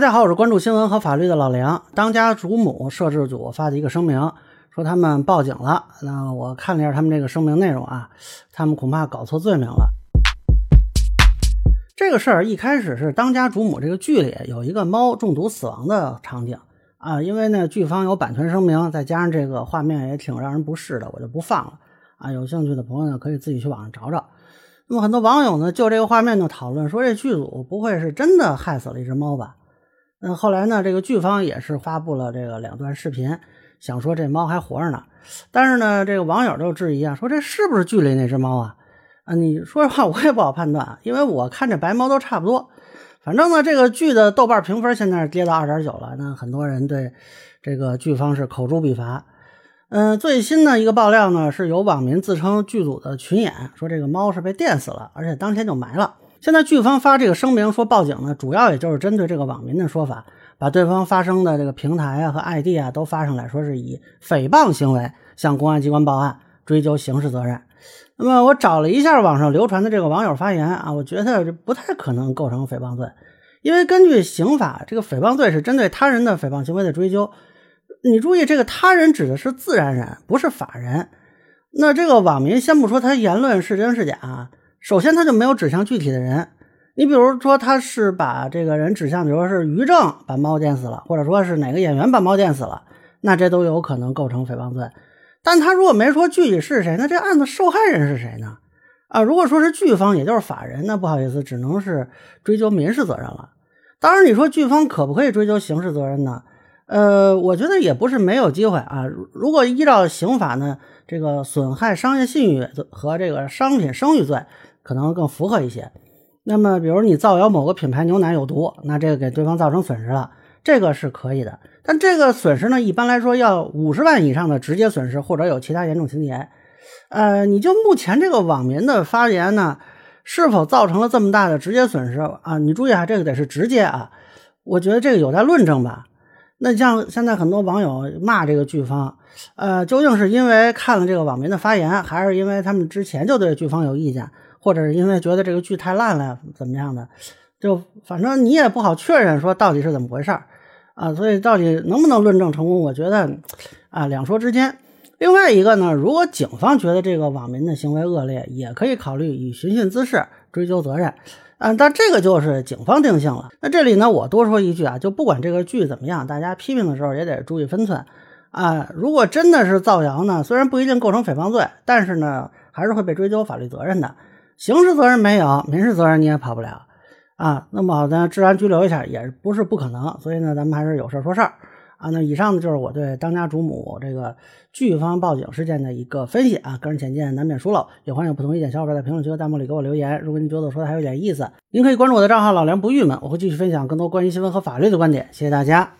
大家好，我是关注新闻和法律的老梁。当家主母摄制组发的一个声明，说他们报警了。那我看了一下他们这个声明内容啊，他们恐怕搞错罪名了。这个事儿一开始是当家主母这个剧里有一个猫中毒死亡的场景啊，因为呢剧方有版权声明，再加上这个画面也挺让人不适的，我就不放了啊。有兴趣的朋友呢，可以自己去网上找找。那么很多网友呢，就这个画面就讨论说，这剧组不会是真的害死了一只猫吧？那后来呢？这个剧方也是发布了这个两段视频，想说这猫还活着呢。但是呢，这个网友就质疑啊，说这是不是剧里那只猫啊？啊，你说实话，我也不好判断，因为我看这白猫都差不多。反正呢，这个剧的豆瓣评分现在是跌到二点九了。那很多人对这个剧方是口诛笔伐。嗯，最新的一个爆料呢，是有网民自称剧组的群演，说这个猫是被电死了，而且当天就埋了。现在剧方发这个声明说报警呢，主要也就是针对这个网民的说法，把对方发生的这个平台啊和 ID 啊都发上来说是以诽谤行为向公安机关报案，追究刑事责任。那么我找了一下网上流传的这个网友发言啊，我觉得这不太可能构成诽谤罪，因为根据刑法，这个诽谤罪是针对他人的诽谤行为的追究。你注意，这个他人指的是自然人，不是法人。那这个网民先不说他言论是真是假。首先，他就没有指向具体的人。你比如说，他是把这个人指向，比如说是于正把猫电死了，或者说是哪个演员把猫电死了，那这都有可能构成诽谤罪。但他如果没说具体是谁，那这案子受害人是谁呢？啊，如果说是剧方，也就是法人，那不好意思，只能是追究民事责任了。当然，你说剧方可不可以追究刑事责任呢？呃，我觉得也不是没有机会啊。如果依照刑法呢，这个损害商业信誉和这个商品声誉罪。可能更符合一些。那么，比如你造谣某个品牌牛奶有毒，那这个给对方造成损失了，这个是可以的。但这个损失呢，一般来说要五十万以上的直接损失，或者有其他严重情节。呃，你就目前这个网民的发言呢，是否造成了这么大的直接损失啊？你注意啊，这个得是直接啊。我觉得这个有待论证吧。那像现在很多网友骂这个剧方，呃，究竟是因为看了这个网民的发言，还是因为他们之前就对剧方有意见？或者是因为觉得这个剧太烂了，怎么样的？就反正你也不好确认说到底是怎么回事儿啊，所以到底能不能论证成功，我觉得啊两说之间。另外一个呢，如果警方觉得这个网民的行为恶劣，也可以考虑以寻衅滋事追究责任啊，但这个就是警方定性了。那这里呢，我多说一句啊，就不管这个剧怎么样，大家批评的时候也得注意分寸啊。如果真的是造谣呢，虽然不一定构成诽谤罪，但是呢，还是会被追究法律责任的。刑事责任没有，民事责任你也跑不了啊。那么呢，治安拘留一下也不是不可能。所以呢，咱们还是有事说事儿啊。那以上呢就是我对当家主母这个剧方报警事件的一个分析啊。个人浅见难免疏漏，也欢迎有不同意见小伙伴在评论区和弹幕里给我留言。如果您觉得我说的还有点意思，您可以关注我的账号老梁不郁闷，我会继续分享更多关于新闻和法律的观点。谢谢大家。